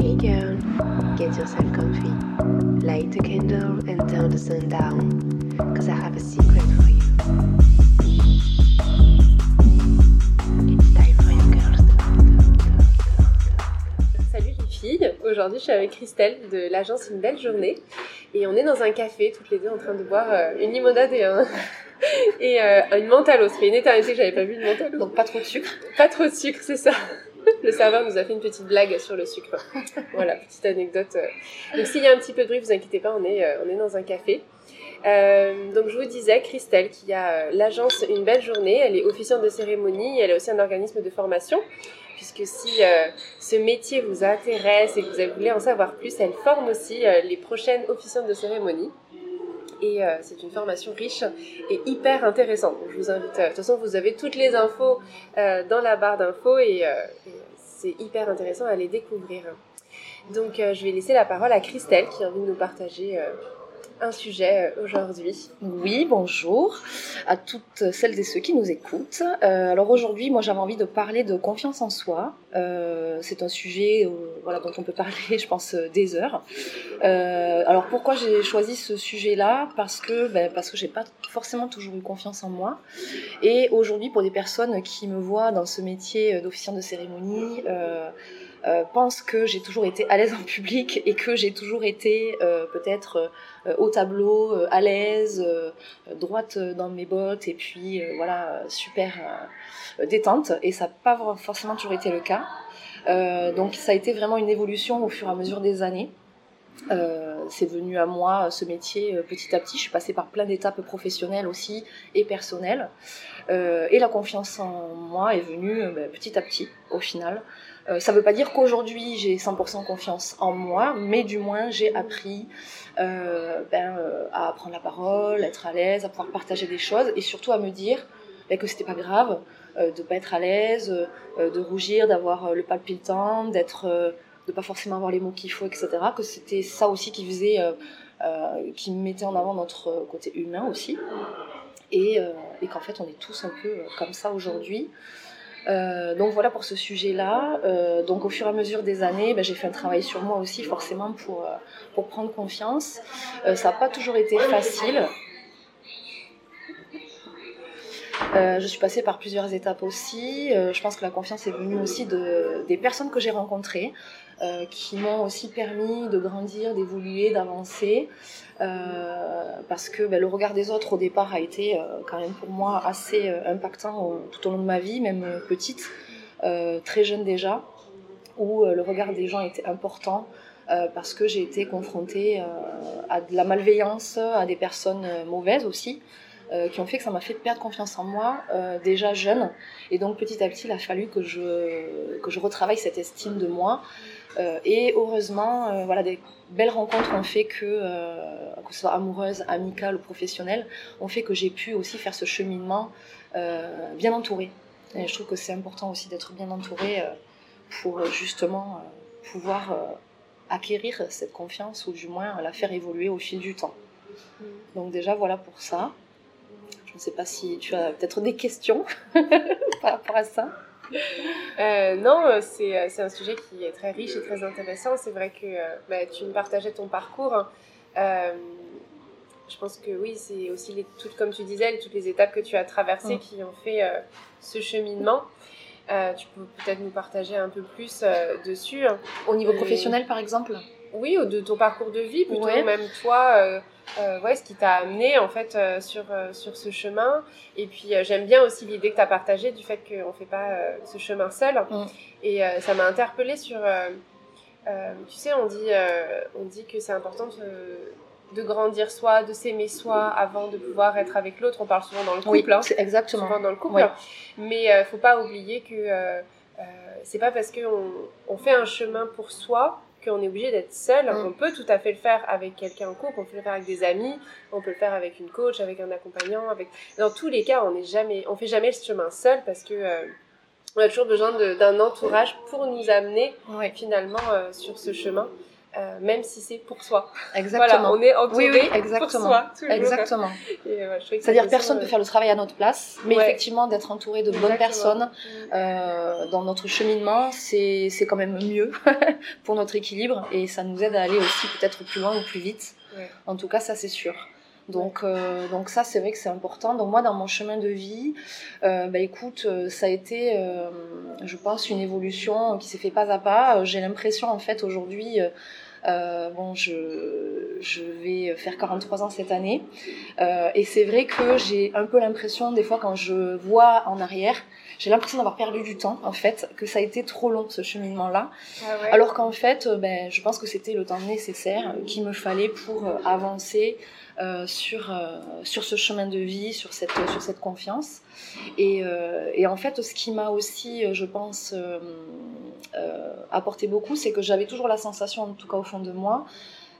Hey girl, get yourself comfy. Light a candle and turn the sun down. Cause I have a secret for you. It's time for you girls. Salut les filles, aujourd'hui je suis avec Christelle de l'agence Une Belle Journée et on est dans un café toutes les deux en train de boire euh, une limonade et, un... et euh, une mentalo. Ça fait une éternité que j'avais pas bu de mentalo. Donc pas trop de sucre. Pas trop de sucre, c'est ça. Le serveur nous a fait une petite blague sur le sucre. Voilà, petite anecdote. Donc s'il y a un petit peu de bruit, vous inquiétez pas, on est, euh, on est dans un café. Euh, donc je vous disais, Christelle, qui a euh, l'agence Une Belle Journée, elle est officiante de cérémonie, elle est aussi un organisme de formation, puisque si euh, ce métier vous intéresse et que vous voulez en savoir plus, elle forme aussi euh, les prochaines officiantes de cérémonie. Et euh, c'est une formation riche et hyper intéressante. Donc, je vous invite, euh, de toute façon, vous avez toutes les infos euh, dans la barre d'infos et, euh, et c'est hyper intéressant à les découvrir. Donc, euh, je vais laisser la parole à Christelle qui a envie de nous partager euh, un sujet euh, aujourd'hui. Oui, bonjour à toutes celles et ceux qui nous écoutent. Euh, alors aujourd'hui, moi j'avais envie de parler de confiance en soi. Euh, c'est un sujet voilà, dont on peut parler, je pense, des heures. Alors pourquoi j'ai choisi ce sujet-là? Parce que ben, parce que j'ai pas forcément toujours eu confiance en moi. Et aujourd'hui, pour des personnes qui me voient dans ce métier d'officiant de cérémonie, euh, pensent que j'ai toujours été à l'aise en public et que j'ai toujours été euh, peut-être euh, au tableau, euh, à l'aise, euh, droite dans mes bottes et puis euh, voilà, super détente. Et ça n'a pas forcément toujours été le cas. Donc ça a été vraiment une évolution au fur et à mesure des années. Euh, c'est venu à moi ce métier euh, petit à petit. Je suis passée par plein d'étapes professionnelles aussi et personnelles. Euh, et la confiance en moi est venue euh, ben, petit à petit au final. Euh, ça ne veut pas dire qu'aujourd'hui j'ai 100% confiance en moi, mais du moins j'ai appris euh, ben, euh, à prendre la parole, être à l'aise, à pouvoir partager des choses et surtout à me dire ben, que c'était pas grave euh, de pas être à l'aise, euh, de rougir, d'avoir euh, le palpitant, d'être, euh, de pas forcément avoir les mots qu'il faut, etc. Que c'était ça aussi qui faisait, euh, euh, qui mettait en avant notre côté humain aussi et, euh, et qu'en fait on est tous un peu comme ça aujourd'hui. Donc voilà pour ce sujet-là. Donc au fur et à mesure des années, ben, j'ai fait un travail sur moi aussi forcément pour, pour prendre confiance. Ça n'a pas toujours été facile. Euh, je suis passée par plusieurs étapes aussi. Euh, je pense que la confiance est venue aussi de, des personnes que j'ai rencontrées, euh, qui m'ont aussi permis de grandir, d'évoluer, d'avancer. Parce que ben, le regard des autres au départ a été quand même pour moi assez impactant tout au long de ma vie, même petite, très jeune déjà, où le regard des gens était important. parce que j'ai été confrontée à de la malveillance, à des personnes mauvaises aussi, euh, qui ont fait que ça m'a fait perdre confiance en moi euh, déjà jeune. Et donc petit à petit, il a fallu que je, que je retravaille cette estime de moi. Euh, et heureusement, voilà, des belles rencontres ont fait que, que ce soit amoureuse, amicale ou professionnelle, ont fait que j'ai pu aussi faire ce cheminement bien entouré. Et je trouve que c'est important aussi d'être bien entouré euh, pour justement pouvoir acquérir cette confiance ou du moins la faire évoluer au fil du temps. Donc déjà voilà pour ça. Je ne sais pas si tu as peut-être des questions par rapport à ça. Euh, non, euh, c'est euh, c'est un sujet qui est très riche et très intéressant. C'est vrai que bah, tu me partageais ton parcours. hein. Euh, je pense que oui, c'est aussi les, toutes, comme tu disais, toutes les étapes que tu as traversées Mm. qui ont fait euh, ce cheminement. Tu peux peut-être nous partager un peu plus dessus. hein. Au niveau professionnel par exemple? Oui, ou de ton parcours de vie, plutôt Ouais. même toi, euh, ouais, ce qui t'a amené en fait euh, sur, euh, sur ce chemin. Et puis j'aime bien aussi l'idée que tu as partagée du fait qu'on ne fait pas ce chemin seul. Mm. Et ça m'a interpellée sur. tu sais, on dit, on dit que c'est important de, de grandir soi, de s'aimer soi avant de pouvoir être avec l'autre. On parle souvent dans le couple. hein c'est exactement. souvent dans le couple. Mais euh, faut pas oublier que c'est pas parce qu'on on fait un chemin pour soi qu'on est obligé d'être seul. Mm. On peut tout à fait le faire avec quelqu'un en couple, on peut le faire avec des amis, on peut le faire avec une coach, avec un accompagnant. Avec... Dans tous les cas, on n'est jamais, on fait jamais ce chemin seul parce que euh, on a toujours besoin d'un entourage pour nous amener finalement euh, sur ce chemin. Euh, même si c'est pour soi. Exactement. Voilà, on est entouré oui, oui, exactement. pour soi. toujours. Exactement. Euh, C'est-à-dire personne ne peut faire le travail à notre place, mais Ouais. effectivement d'être entouré de bonnes Exactement. personnes euh, dans notre cheminement, c'est c'est quand même mieux pour notre équilibre et ça nous aide à aller aussi peut-être plus loin ou plus vite. Ouais. En tout cas, ça c'est sûr. Donc, euh, donc ça, c'est vrai que c'est important. Donc moi, dans mon chemin de vie, euh, bah écoute, euh, ça a été, euh, je pense, une évolution qui s'est fait pas à pas. Euh, J'ai l'impression, en fait, aujourd'hui, euh, bon, je, je vais faire 43 ans cette année, euh, et c'est vrai que j'ai un peu l'impression, des fois, quand je vois en arrière, j'ai l'impression d'avoir perdu du temps, en fait, que ça a été trop long ce cheminement-là. Ah ouais. Alors qu'en fait, ben, je pense que c'était le temps nécessaire qu'il me fallait pour avancer sur, euh, sur ce chemin de vie, sur cette, sur cette confiance. Et, euh, et en fait, ce qui m'a aussi, euh, je pense, euh, euh, apporté beaucoup, c'est que j'avais toujours la sensation, en tout cas au fond de moi,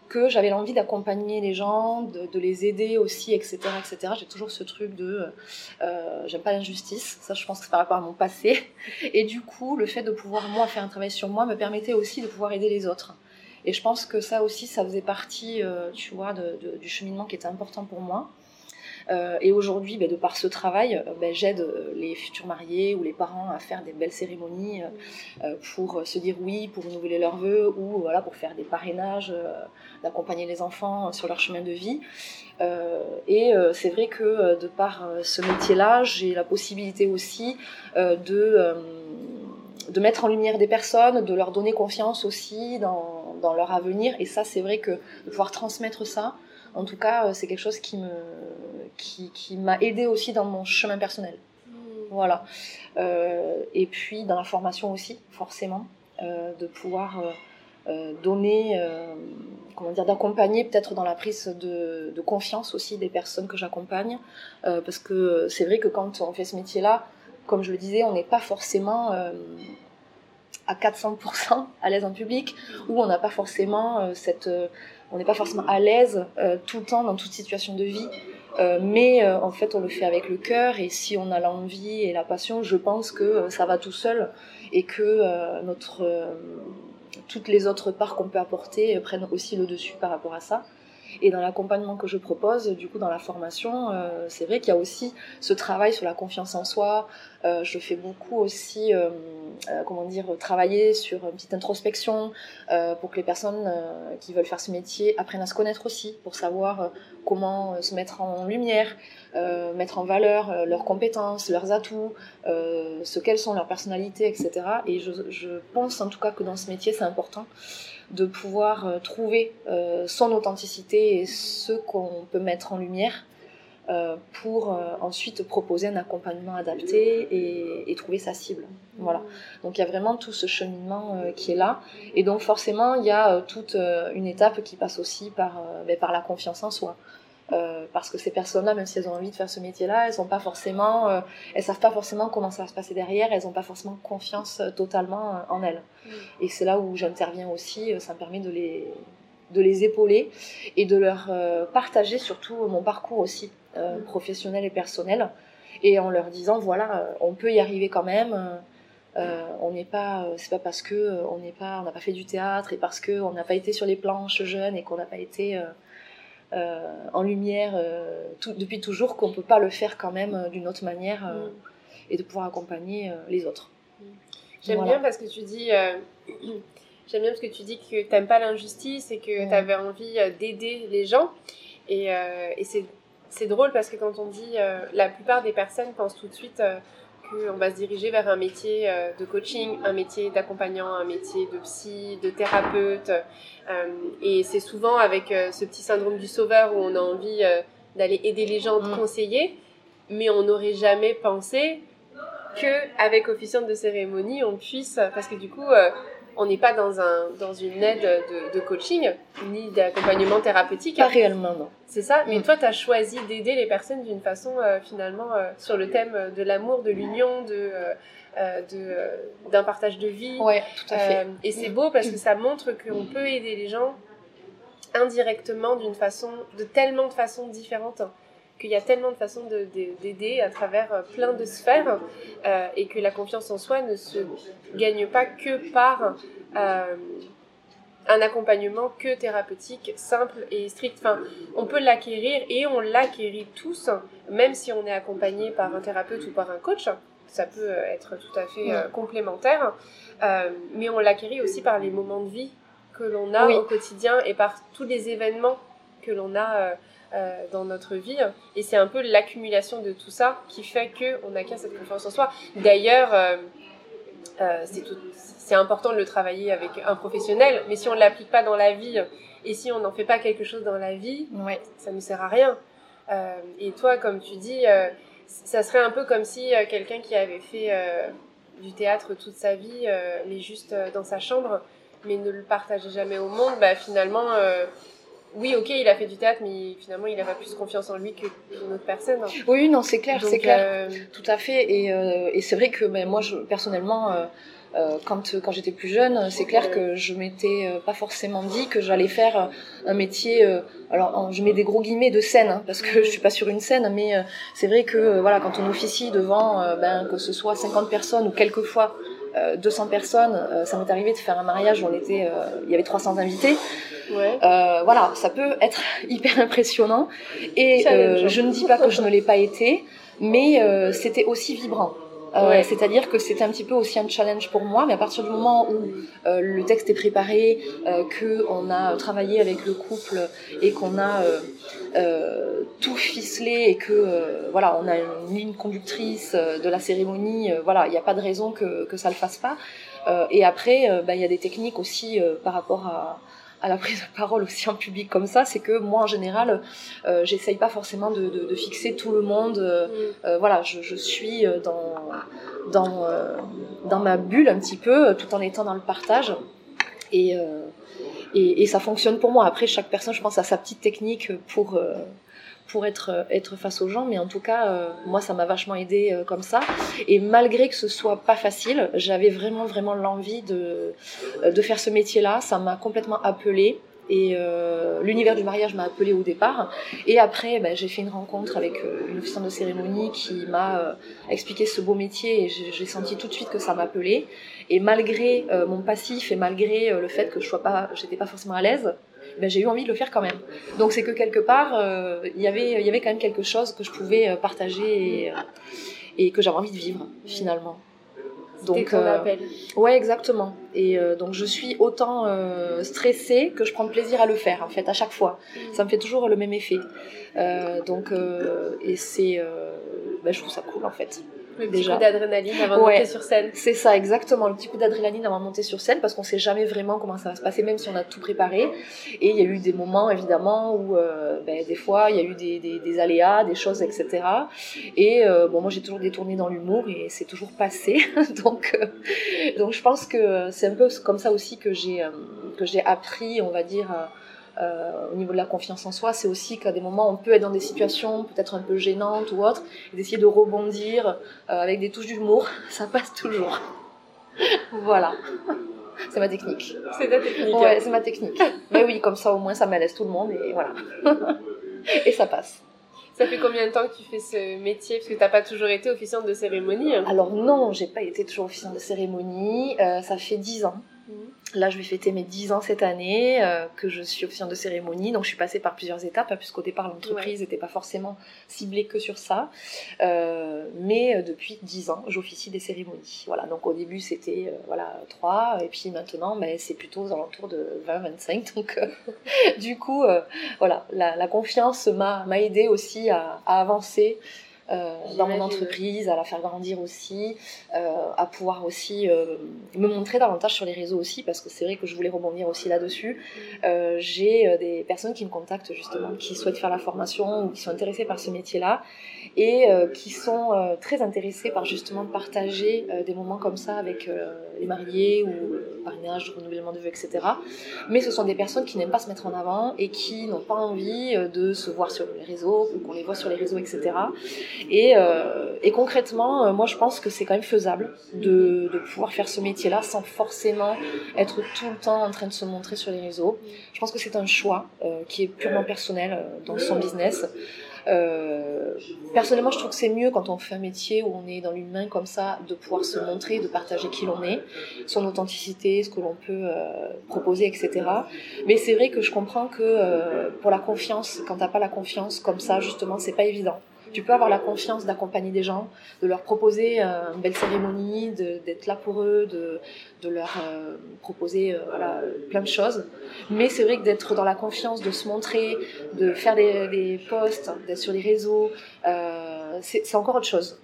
que j'avais l'envie d'accompagner les gens, de, les aider aussi, etc. etc. J'ai toujours ce truc de... Euh, J'aime pas l'injustice, ça je pense que c'est par rapport à mon passé. Et du coup, le fait de pouvoir, moi, faire un travail sur moi me permettait aussi de pouvoir aider les autres. Et je pense que ça aussi, ça faisait partie, euh, tu vois, du cheminement qui était important pour moi. Euh, et aujourd'hui, ben, de par ce travail, euh, ben, j'aide les futurs mariés ou les parents à faire des belles cérémonies pour se dire oui, pour renouveler leurs vœux ou voilà, pour faire des parrainages, d'accompagner les enfants sur leur chemin de vie. Et c'est vrai que de par ce métier-là, j'ai la possibilité aussi de, de mettre en lumière des personnes, de leur donner confiance aussi dans, dans leur avenir. Et ça, c'est vrai que de pouvoir transmettre ça, en tout cas, euh, c'est quelque chose qui me qui, qui m'a aidé aussi dans mon chemin personnel. Mm. Voilà. Euh, et puis dans la formation aussi, forcément, euh, de pouvoir euh, donner, comment dire, d'accompagner peut-être dans la prise de, de confiance aussi des personnes que j'accompagne. Parce que c'est vrai que quand on fait ce métier-là, comme je le disais, on n'est pas forcément euh, à 400% à l'aise en public, ou on n'a pas forcément euh, cette... euh, on n'est pas forcément à l'aise euh, tout le temps dans toute situation de vie. Mais en fait, on le fait avec le cœur et si on a l'envie et la passion, je pense que ça va tout seul et que notre, toutes les autres parts qu'on peut apporter prennent aussi le dessus par rapport à ça. Et dans l'accompagnement que je propose, du coup, dans la formation, euh, c'est vrai qu'il y a aussi ce travail sur la confiance en soi. Euh, je fais beaucoup aussi, euh, comment dire, travailler sur une petite introspection pour que les personnes qui veulent faire ce métier apprennent à se connaître aussi, pour savoir comment se mettre en lumière, mettre en valeur leurs compétences, leurs atouts, ce qu'elles sont, leurs personnalités, etc. Et je pense en tout cas que dans ce métier, c'est important de pouvoir euh, trouver euh, son authenticité et ce qu'on peut mettre en lumière euh, pour ensuite proposer un accompagnement adapté et, et trouver sa cible. Voilà. Donc il y a vraiment tout ce cheminement qui est là. Et donc forcément, il y a toute une étape qui passe aussi par, ben, par la confiance en soi. Euh, parce que ces personnes-là, même si elles ont envie de faire ce métier-là, elles sont pas forcément, euh, elles savent pas forcément comment ça va se passer derrière. Elles ont pas forcément confiance euh, totalement euh, en elles. Mm. Et c'est là où j'interviens aussi. Ça me permet de les de les épauler et de leur partager surtout mon parcours aussi Mm. professionnel et personnel et en leur disant voilà on peut y arriver quand même euh, on n'est pas euh, c'est pas parce que euh, on n'est pas on n'a pas fait du théâtre et parce que on n'a pas été sur les planches jeunes et qu'on n'a pas été en lumière euh, tout- depuis toujours qu'on peut pas le faire quand même euh, d'une autre manière euh, Mm. et de pouvoir accompagner euh, les autres J'aime Voilà. bien parce que tu dis. euh, J'aime bien parce que tu dis que t'aimes pas l'injustice et que Mm. tu avais envie euh, d'aider les gens. Et, euh, et c'est, c'est drôle parce que quand on dit. euh, la plupart des personnes pensent tout de suite euh, qu'on va se diriger vers un métier euh, de coaching, un métier d'accompagnant, un métier de psy, de thérapeute. Euh, et c'est souvent avec euh, ce petit syndrome du sauveur où on a envie d'aller aider les gens, de Mm. conseiller. Mais on n'aurait jamais pensé que avec officiante de cérémonie on puisse parce que du coup on n'est pas dans un dans une aide de, de coaching ni d'accompagnement thérapeutique. Pas réellement non. C'est ça mais Mm. toi tu as choisi d'aider les personnes d'une façon euh, finalement euh, sur le thème de l'amour de l'union de euh, euh, de euh, d'un partage de vie. Ouais tout à fait. Euh, et c'est beau parce que ça montre qu'on peut aider les gens indirectement d'une façon, de tellement de façons différentes, qu'il y a tellement de façons de- de- d'aider à travers euh, plein de sphères euh, et que la confiance en soi ne se gagne pas que par euh, un accompagnement que thérapeutique, simple et strict. Enfin, on peut l'acquérir et on l'acquérit tous, même si on est accompagné par un thérapeute ou par un coach. Ça peut être tout à fait euh, complémentaire, mais on l'acquérit aussi par les moments de vie que l'on a au quotidien et par tous les événements que l'on a euh, dans notre vie. Et c'est un peu l'accumulation de tout ça qui fait qu'on acquiert cette confiance en soi. D'ailleurs, c'est tout c'est important de le travailler avec un professionnel, mais si on ne l'applique pas dans la vie et si on n'en fait pas quelque chose dans la vie, ça ne sert à rien. Euh, et toi, comme tu dis, euh, ça serait un peu comme si euh, quelqu'un qui avait fait du théâtre toute sa vie, mais juste dans sa chambre, mais ne le partageait jamais au monde, bah, finalement, oui, ok, il a fait du théâtre, mais finalement, il n'a pas plus confiance en lui qu'une autre personne. Oui, non, c'est clair, c'est clair, tout à fait. Et, c'est vrai que ben, moi, je, personnellement, euh, quand, quand j'étais plus jeune, c'est clair que je m'étais euh, pas forcément dit que j'allais faire un métier. Euh, alors, je mets des gros guillemets de scène hein, parce que je suis pas sur une scène, mais c'est vrai que voilà, quand on officie devant, ben, que ce soit 50 personnes ou quelquefois 200 personnes, ça m'est arrivé de faire un mariage où on était, il y avait 300 invités. Ouais. voilà, ça peut être hyper impressionnant. Et je ne dis pas que je ne l'ai pas été, mais c'était aussi vibrant. Euh, c'est-à-dire que c'était un petit peu aussi un challenge pour moi, mais à partir du moment où euh, le texte est préparé, euh, qu'on a travaillé avec le couple et qu'on a tout ficelé et que voilà, on a une ligne conductrice de la cérémonie, voilà, il n'y a pas de raison que, que ça le fasse pas. et après, bah, il y a des techniques aussi par rapport à à la prise de parole aussi en public comme ça, c'est que moi en général, euh, j'essaye pas forcément de, de, de, fixer tout le monde. Euh, mm. euh voilà, je, je, suis dans dans euh, dans ma bulle un petit peu, tout en étant dans le partage. Et, et, et ça fonctionne pour moi. Après, chaque personne, je pense, a sa petite technique pour pour être, être face aux gens, mais en tout cas, euh, moi, ça m'a vachement aidé euh, comme ça. Et malgré que ce soit pas facile, j'avais vraiment, vraiment l'envie de, euh, faire ce métier-là. Ça m'a complètement appelé Et l'univers du mariage m'a appelé au départ. Et après, ben, j'ai fait une rencontre avec une officiante de cérémonie qui m'a expliqué ce beau métier et j'ai senti tout de suite que ça m'appelait. Et malgré mon passif et malgré le fait que je sois pas, pas forcément à l'aise, ben, j'ai eu envie de le faire quand même. Donc c'est que quelque part, euh, y il y avait quand même quelque chose que je pouvais euh, partager et, euh, et que j'avais envie de vivre finalement. Donc, ton appel. ouais, exactement. Et donc je suis autant stressée que je prends plaisir à le faire en fait à chaque fois. Mm. Ça me fait toujours le même effet. donc et c'est, ben, je trouve ça cool en fait. Le petit coup d'adrénaline avant de monter sur scène. C'est ça, exactement. Le petit coup d'adrénaline avant de monter sur scène parce qu'on sait jamais vraiment comment ça va se passer, même si on a tout préparé. Et il y a eu des moments, évidemment, où euh, ben, des fois, il y a eu des, des, des, aléas, des choses, etc. Et euh, bon, moi, j'ai toujours détourné dans l'humour et c'est toujours passé. donc, euh, donc, je pense que c'est un peu comme ça aussi que j'ai que j'ai appris, on va dire euh, au niveau de la confiance en soi, c'est aussi qu'à des moments on peut être dans des situations peut-être un peu gênantes ou autres, et d'essayer de rebondir euh, avec des touches d'humour, ça passe toujours. voilà. C'est ma technique. C'est ta technique. Ouais, c'est ma technique. Mais oui, comme ça au moins ça malaise tout le monde et voilà. et ça passe. Ça fait combien de temps que tu fais ce métier? Parce que tu n'as pas toujours été officiante de cérémonie. Alors non, j'ai pas été toujours officiante de cérémonie. Euh, ça fait 10 ans. Là, je vais fêter mes 10 ans cette année, euh, que je suis officiante de cérémonie. Donc, je suis passée par plusieurs étapes, hein, puisqu'au départ, l'entreprise n'était pas forcément ciblée que sur ça. Euh, mais euh, depuis 10 ans, j'officie des cérémonies. Voilà. Donc, au début, c'était voilà 3. Et puis maintenant, ben, c'est plutôt aux alentours de 20-25. Donc, du coup, voilà, la, la confiance m'a aidé aussi à, à avancer. Euh, dans mon entreprise, à la faire grandir aussi, euh, à pouvoir aussi euh, me montrer davantage sur les réseaux aussi, parce que c'est vrai que je voulais rebondir aussi là-dessus. Mm. J'ai des personnes qui me contactent justement, qui souhaitent faire la formation ou qui sont intéressées par ce métier-là et qui sont très intéressées par justement partager des moments comme ça avec les mariés ou le parrainage, renouvellement de vœux, etc. Mais ce sont des personnes qui n'aiment pas se mettre en avant et qui n'ont pas envie de se voir sur les réseaux ou qu'on les voit sur les réseaux, etc. Et, euh, et concrètement, euh, moi je pense que c'est quand même faisable de, de pouvoir faire ce métier-là sans forcément être tout le temps en train de se montrer sur les réseaux. Je pense que c'est un choix euh, qui est purement personnel dans son business. Euh, personnellement, je trouve que c'est mieux quand on fait un métier où on est dans l'humain comme ça, de pouvoir se montrer, de partager qui l'on est, son authenticité, ce que l'on peut euh, proposer, etc. Mais c'est vrai que je comprends que euh, pour la confiance, quand t'as pas la confiance comme ça, justement, c'est pas évident. Tu peux avoir la confiance d'accompagner des gens, de leur proposer euh, une belle cérémonie, d'être là pour eux, de, leur euh, proposer euh, plein de choses. Mais c'est vrai que d'être dans la confiance, de se montrer, de faire des, posts, d'être sur les réseaux, c'est encore autre chose.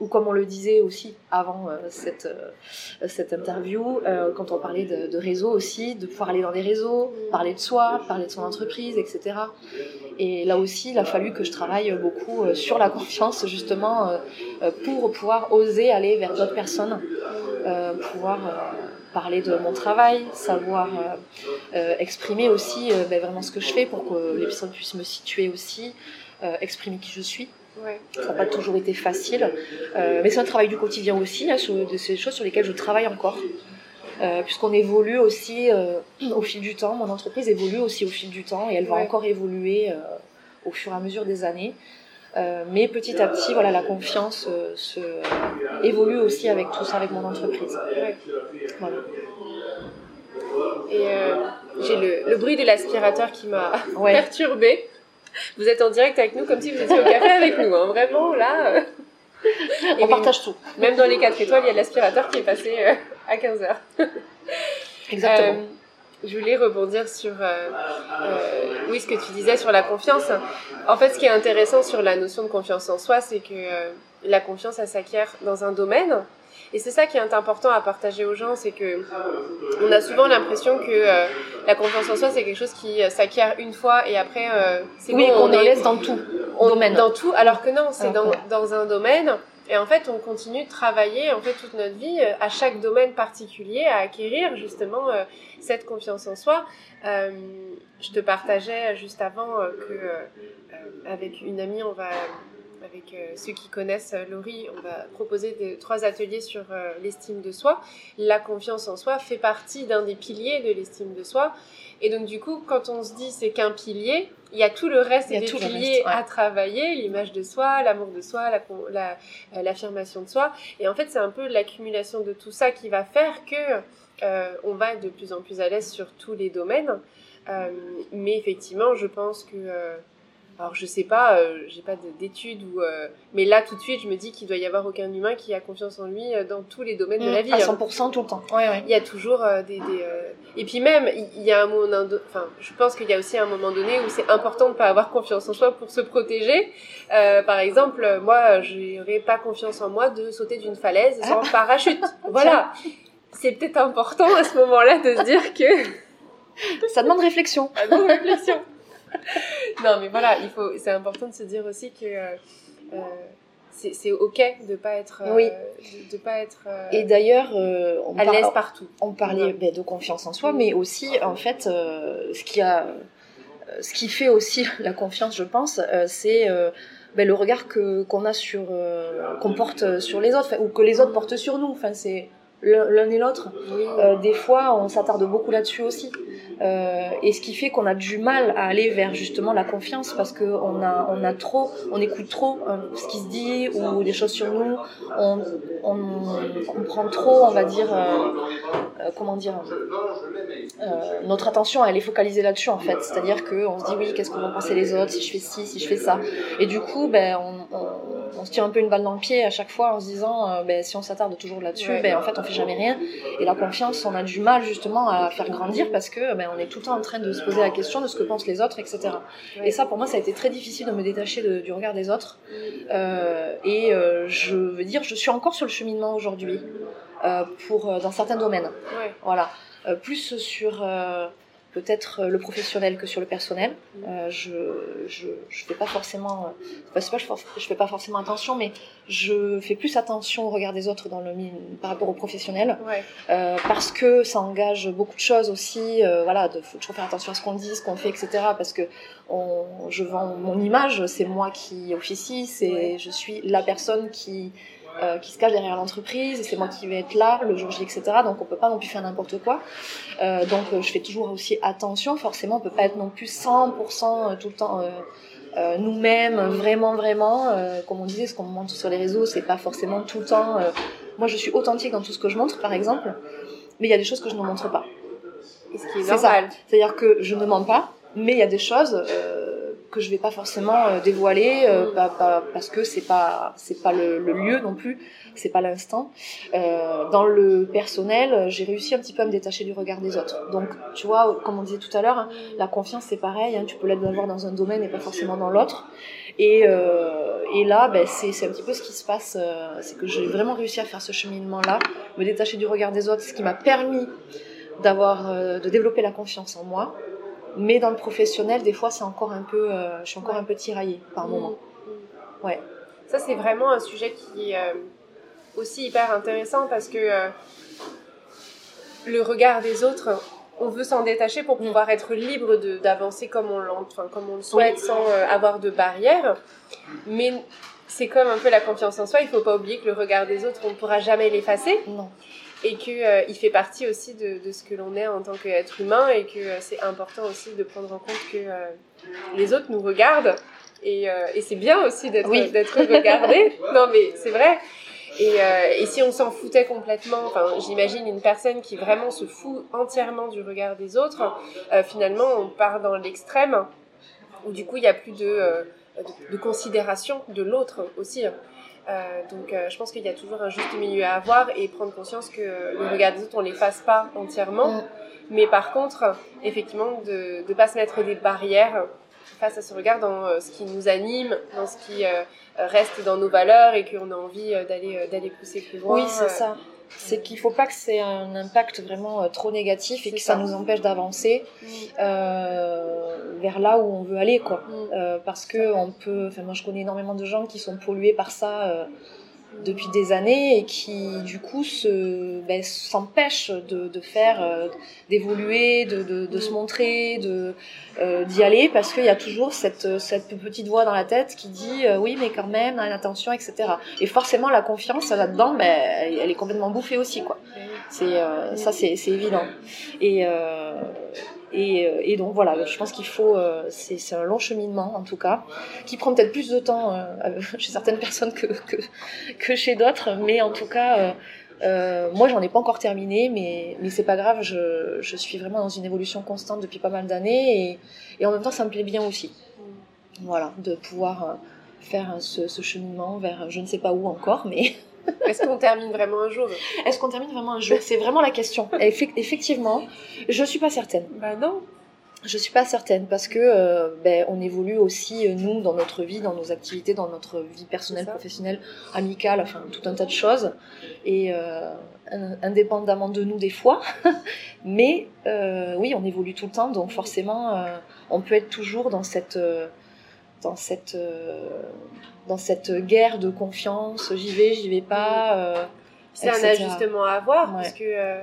Ou comme on le disait aussi avant euh, cette, euh, cette interview, euh, quand on parlait de, de réseaux aussi, de pouvoir aller dans des réseaux, parler de soi, parler de son entreprise, etc. Et là aussi, il a fallu que je travaille beaucoup sur la confiance, justement, pour pouvoir oser aller vers d'autres personnes, pouvoir parler de mon travail, savoir exprimer aussi ben, vraiment ce que je fais pour que les personnes puissent me situer aussi, exprimer qui je suis. Ouais. Ça n'a pas toujours été facile, euh, mais c'est un travail du quotidien aussi, hein, sur, de ces choses sur lesquelles je travaille encore. Euh, puisqu'on évolue aussi euh, au fil du temps, mon entreprise évolue aussi au fil du temps et elle va Ouais. encore évoluer au fur et à mesure des années. Mais petit à petit, voilà, la confiance se, évolue aussi avec tout ça, avec mon entreprise. Ouais. Voilà. Et j'ai le, le bruit de l'aspirateur qui m'a perturbée. Vous êtes en direct avec nous comme si vous étiez au café avec nous, hein. vraiment là. euh. On partage tout. Même dans les 4 étoiles, il y a l'aspirateur qui est passé euh, à 15h. Exactement. je voulais rebondir sur euh, euh, oui, ce que tu disais sur la confiance. En fait, ce qui est intéressant sur la notion de confiance en soi, c'est que euh, la confiance, elle s'acquiert dans un domaine. Et c'est ça qui est important à partager aux gens, c'est que on a souvent l'impression que euh, la confiance en soi, c'est quelque chose qui euh, s'acquiert une fois et après, euh, c'est oui, bon, on en est laisse dans tout. on- domaine. dans tout, alors que non, c'est Alors dans, un domaine. Et en fait, on continue de travailler en fait toute notre vie à chaque domaine particulier à acquérir justement euh, cette confiance en soi. Euh, je te partageais juste avant euh, que avec une amie, on va avec euh, ceux qui connaissent euh, Laurie, on va proposer des, trois ateliers sur euh, l'estime de soi. La confiance en soi fait partie d'un des piliers de l'estime de soi. Et donc du coup, quand on se dit c'est qu'un pilier, il y a tout le reste des piliers reste, ouais. à travailler, l'image de soi, l'amour de soi, la con- la- euh, l'affirmation de soi. Et en fait, c'est un peu l'accumulation de tout ça qui va faire que on va être de plus en plus à l'aise sur tous les domaines. Mais effectivement, je pense que alors je sais pas, euh, j'ai pas de- d'études ou euh, mais là tout de suite je me dis qu'il doit y avoir aucun humain qui a confiance en lui euh, dans tous les domaines de la vie. à hein. 100% tout le temps. Ouais, ouais. Il y a toujours euh, des, des, euh, et puis même il y a un moment enfin je pense qu'il y a aussi un moment donné où c'est important de pas avoir confiance en soi pour se protéger. Euh, par exemple, moi j'aurais pas confiance en moi de sauter d'une falaise sans parachute. Voilà. C'est peut-être important à ce moment-là de se dire que Ça demande réflexion. ah non, réflexion. non, mais voilà, il faut, c'est important de se dire aussi que euh, c'est, ok de pas être, euh, Oui. de, de pas être euh, Et d'ailleurs, euh, on à l'aise partout. On parlait ben, de confiance en soi, mais aussi, en fait, ce, qui a, ce qui fait aussi la confiance, je pense, c'est ben, le regard que, qu'on a sur, qu'on porte sur les autres, ou que les autres portent sur nous. Enfin, c'est l'un, et l'autre. Euh, des fois, on s'attarde beaucoup là-dessus aussi. Euh, et ce qui fait qu'on a du mal à aller vers justement la confiance parce que on a, on a trop, on écoute trop euh, ce qui se dit ou des choses sur nous. On, on, on prend trop, on va dire, comment dire, notre attention, elle est focalisée là-dessus en fait. C'est-à-dire que on se dit oui, qu'est-ce que vont penser les autres? Si je fais ci, si je fais ça. Et du coup, ben, on, on se tire un peu une balle dans le pied à chaque fois en se disant, euh, ben, si on s'attarde toujours là-dessus, Ouais. ben, en fait, on fait jamais rien. Et la confiance, on a du mal justement à faire grandir parce que ben, on est tout le temps en train de se poser la question de ce que pensent les autres, etc. Ouais. Et ça, pour moi, ça a été très difficile de me détacher de- du regard des autres. Euh, et euh, je veux dire, je suis encore sur le cheminement aujourd'hui euh, pour euh, dans certains domaines. Ouais. Voilà, Euh, plus sur euh, peut-être euh, le professionnel que sur le personnel. Euh, je je je fais pas forcément, euh, enfin, c'est pas je, je fais pas forcément attention, mais je fais plus attention au regard des autres dans le par rapport au professionnel. Ouais. Euh, parce que ça engage beaucoup de choses aussi. Euh, voilà, il faut toujours faire attention à ce qu'on dit, ce qu'on fait, etc. Parce que on, je vends mon image, c'est moi qui officie, c'est Ouais. je suis la personne qui euh, qui se cache derrière l'entreprise, c'est moi qui vais être là le jour J, etc. Donc on peut pas non plus faire n'importe quoi. Euh, donc euh, je fais toujours aussi attention. Forcément, on peut pas être non plus 100% tout le temps. euh, nous-mêmes, vraiment, vraiment, comme on disait, ce qu'on montre sur les réseaux, c'est pas forcément tout le temps. moi, je suis authentique dans tout ce que je montre, par exemple, mais il y a des choses que je ne montre pas. Ce C'est normal. C'est-à-dire que je ne mens pas, mais il y a des choses que je vais pas forcément euh, dévoiler euh, parce que c'est pas c'est pas le, lieu non plus, c'est pas l'instant. Euh, dans le personnel, j'ai réussi un petit peu à me détacher du regard des autres. Donc, tu vois, comme on disait tout à l'heure, hein, la confiance c'est pareil. hein, tu peux l'avoir dans un domaine et pas forcément dans l'autre. Et, et là, ben, c'est un petit peu ce qui se passe. c'est que j'ai vraiment réussi à faire ce cheminement-là, me détacher du regard des autres, ce qui m'a permis d'avoir de développer la confiance en moi mais dans le professionnel des fois c'est encore un peu euh, je suis encore un peu tiraillée par Mm, moment mm. Ouais. Ça, c'est vraiment un sujet qui est euh, aussi hyper intéressant parce que euh, le regard des autres, on veut s'en détacher pour Mm. pouvoir être libre de- d'avancer comme on, l'ent- enfin, comme on le souhaite sans avoir de barrières. Mais c'est comme un peu la confiance en soi, il faut pas oublier que le regard des autres, on ne pourra jamais l'effacer non et qu'il fait partie aussi de, de ce que l'on est en tant qu'être humain et que euh, c'est important aussi de prendre en compte que euh, les autres nous regardent et, euh, et c'est bien aussi d'être Oui. regardé. non mais c'est vrai. Et, euh, et si on s'en foutait complètement, enfin j'imagine une personne qui vraiment se fout entièrement du regard des autres, euh, finalement on part dans l'extrême où du coup il n'y a plus de, euh, de, de considération de l'autre aussi. Euh, donc euh, je pense qu'il y a toujours un juste milieu à avoir et prendre conscience que le regard des autres on l'efface pas entièrement, mais par contre effectivement de ne pas se mettre des barrières face à ce regard dans euh, ce qui nous anime, dans ce qui reste dans nos valeurs et qu'on a envie d'aller d'aller pousser plus loin. oui c'est ça c'est qu'il faut pas que c'est un impact vraiment euh, trop négatif et que ça ça. nous empêche d'avancer mm, euh, vers là où on veut aller quoi. Mm, Euh, parce que on peut enfin moi je connais énormément de gens qui sont pollués par ça depuis des années et qui du coup se ben, s'empêchent de, de faire euh, d'évoluer de, de, de se montrer de euh, d'y aller parce qu'il y a toujours cette cette petite voix dans la tête qui dit euh, oui mais quand même hein, attention etc et forcément la confiance là dedans ben elle, est complètement bouffée aussi quoi. C'est euh, ça c'est c'est évident. Et euh, et, euh, et donc voilà, je pense qu'il faut, euh, c'est un long cheminement en tout cas, qui prend peut-être plus de temps euh, chez certaines personnes que, que, que chez d'autres, mais en tout cas, euh, euh, moi j'en ai pas encore terminé, mais, mais c'est pas grave, je, je suis vraiment dans une évolution constante depuis pas mal d'années et, et en même temps ça me plaît bien aussi, voilà, de pouvoir faire ce, ce cheminement vers je ne sais pas où encore, mais Est-ce qu'on termine vraiment un jour est-ce qu'on termine vraiment un jour? C'est vraiment la question. Effe- effectivement, je suis pas certaine. Bah non. Je suis pas certaine parce que euh, ben, on évolue aussi euh, nous dans notre vie, dans nos activités, dans notre vie personnelle, professionnelle, amicale, enfin tout un tas de choses et euh, in- indépendamment de nous des fois. Mais euh, oui, on évolue tout le temps, donc forcément, on peut être toujours dans cette dans cette euh, dans cette guerre de confiance. J'y vais, j'y vais pas. euh, C'est un ajustement à avoir Ouais. parce que, euh,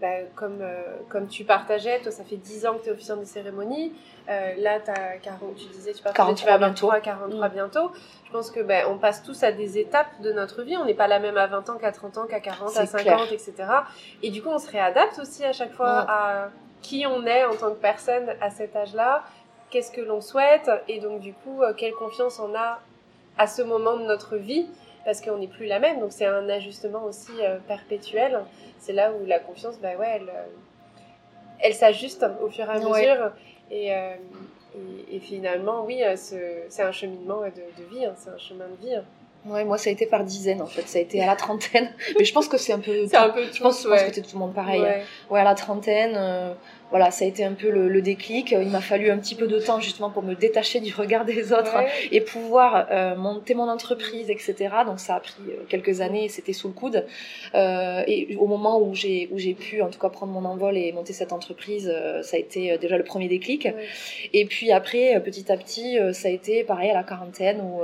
bah, comme, euh, comme tu partageais, toi, ça fait 10 ans que tu es officiant de cérémonie. Euh, là, as 40, tu disais, tu tu 43 vas avoir bientôt. 3, 43 Mm. bientôt. Je pense que bah, on passe tous à des étapes de notre vie. On n'est pas la même à 20 ans qu'à 30 ans, qu'à 40, à C'est 50, clair. etc. Et du coup, on se réadapte aussi à chaque fois Mm. à qui on est en tant que personne à cet âge-là, qu'est-ce que l'on souhaite, et donc du coup, euh, quelle confiance on a à ce moment de notre vie parce qu'on n'est plus la même. Donc c'est un ajustement aussi euh, perpétuel. C'est là où la confiance, bah ouais, elle, euh, elle s'ajuste au fur et à Ouais. mesure. Et, euh, et, et finalement, oui, ce- c'est un cheminement de vie, hein, c'est un chemin de vie. Hein. Ouais, moi ça a été par dizaines en fait, ça a été à la trentaine. Mais je pense que c'est un peu. C'est un peu Je pense, tous, je pense ouais. que tout le monde pareil. Ouais. Ouais, à la trentaine, euh, voilà, ça a été un peu le, le déclic. Il m'a fallu un petit peu de temps justement pour me détacher du regard des autres Ouais. et pouvoir euh, monter mon entreprise, etc. Donc ça a pris euh, quelques années, c'était sous le coude. Euh, et au moment où j'ai où j'ai pu en tout cas prendre mon envol et monter cette entreprise, euh, ça a été euh, déjà le premier déclic. Ouais. Et puis après, petit à petit, ça a été pareil à la quarantaine où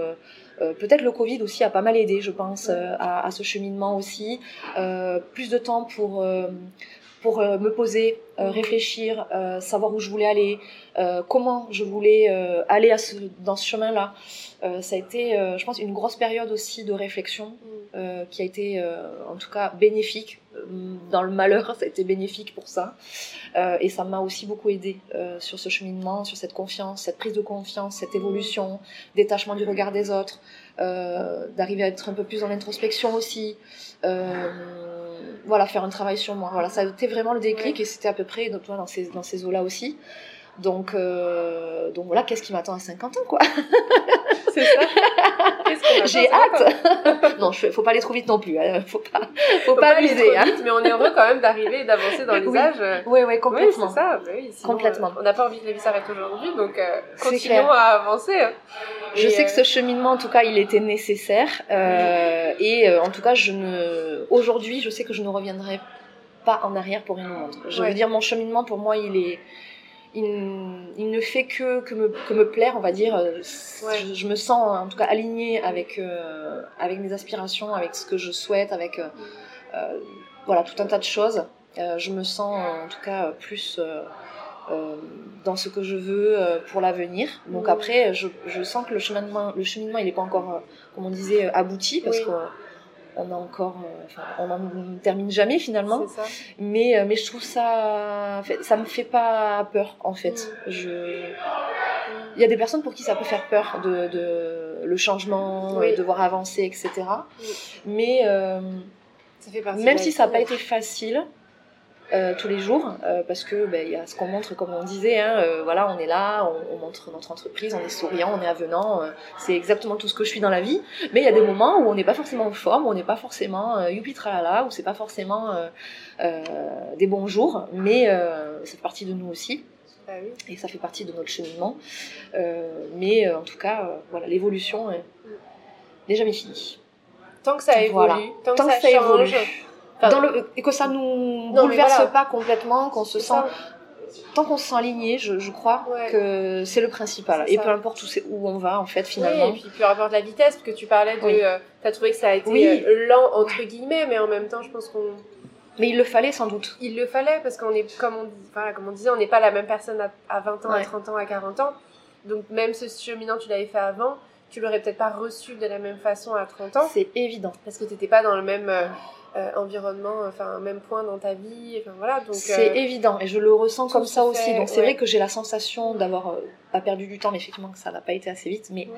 euh, peut-être le Covid aussi a pas mal aidé, je pense, euh, à, ce cheminement aussi. Euh, plus de temps pour pour euh, me poser, euh, réfléchir, euh, savoir où je voulais aller, comment je voulais aller à ce, dans ce chemin-là. Ça a été, je pense, une grosse période aussi de réflexion Mm. qui a été en tout cas bénéfique. Dans le malheur, ça a été bénéfique pour ça. et ça m'a aussi beaucoup aidé sur ce cheminement, sur cette confiance, cette prise de confiance, cette évolution, détachement du regard des autres, d'arriver à être un peu plus dans l'introspection aussi. Voilà, faire un travail sur moi. Voilà, ça a été vraiment le déclic et c'était à peu près donc, dans ces, dans ces eaux-là aussi. Donc, euh, donc voilà, qu'est-ce qui m'attend à 50 ans, quoi? C'est ça J'ai hâte Non, il faut pas aller trop vite non plus, hein. faut pas, faut, faut pas, pas abuser. Hein. Vite, mais on est heureux quand même d'arriver et d'avancer dans les âges. Oui, oui, complètement. Oui, ça. Bah oui, sinon, complètement. Euh, on n'a pas envie que la vie s'arrête aujourd'hui, donc euh, continuons à avancer. Je sais que ce cheminement, en tout cas, il était nécessaire. Euh, et en tout cas, je ne... aujourd'hui, je sais que je ne reviendrai pas en arrière pour rien au monde. Je veux dire, mon cheminement, pour moi, il est il, ne fait que, que, me, que me plaire, on va dire. Je, me sens en tout cas alignée avec, euh, avec mes aspirations, avec ce que je souhaite, avec euh, euh, voilà, tout un tas de choses. je me sens en tout cas plus dans ce que je veux pour l'avenir. Donc après, je, je, sens que le cheminement, le cheminement il n'est pas encore, comme on disait, abouti parce que on a encore, euh, on n'en termine jamais finalement. Ça. Mais, euh, mais je trouve ça, ça me fait pas peur en fait. Mm. Je, il y a des personnes pour qui ça peut faire peur de, de le changement, de devoir avancer, etc. Mais euh, ça fait même si ça n'a pas été facile, euh, tous les jours euh, parce que ben, il y a ce qu'on montre comme on disait hein, euh, voilà on est là on, on, montre notre entreprise on est souriant on est avenant c'est exactement tout ce que je suis dans la vie. Mais il y a des moments où on n'est pas forcément en forme où on n'est pas forcément youpi tralala où c'est pas forcément des bons jours mais ça fait partie de nous aussi. Ah oui. et ça fait partie de notre cheminement. Mais en tout cas voilà l'évolution n'est jamais finie. Tant que ça évolue voilà. tant, que ça, ça change, évolue dans le, et que ça nous non, bouleverse pas complètement, qu'on se sent. Tant qu'on se sent aligné, je, je crois que c'est le principal. Et peu importe où, où on va, en fait, finalement. Oui, et puis peu importe la vitesse, parce que tu parlais de. Oui. Euh, tu as trouvé que ça a été euh, lent, entre guillemets, mais en même temps, je pense qu'on. Mais il le fallait sans doute. Il le fallait, parce qu'on est, comme on, voilà, comme on disait, on n'est pas la même personne à, à 20 ans, à 30 ans, à 40 ans. Donc même ce cheminant, tu l'avais fait avant, tu l'aurais peut-être pas reçu de la même façon à 30 ans. C'est évident. Parce que tu n'étais pas dans le même. Euh, euh, environnement, enfin un même point dans ta vie. Enfin voilà, donc c'est euh, évident et je le ressens comme ça aussi. Donc c'est vrai que j'ai la sensation d'avoir euh, pas perdu du temps, mais effectivement que ça n'a pas été assez vite. Mais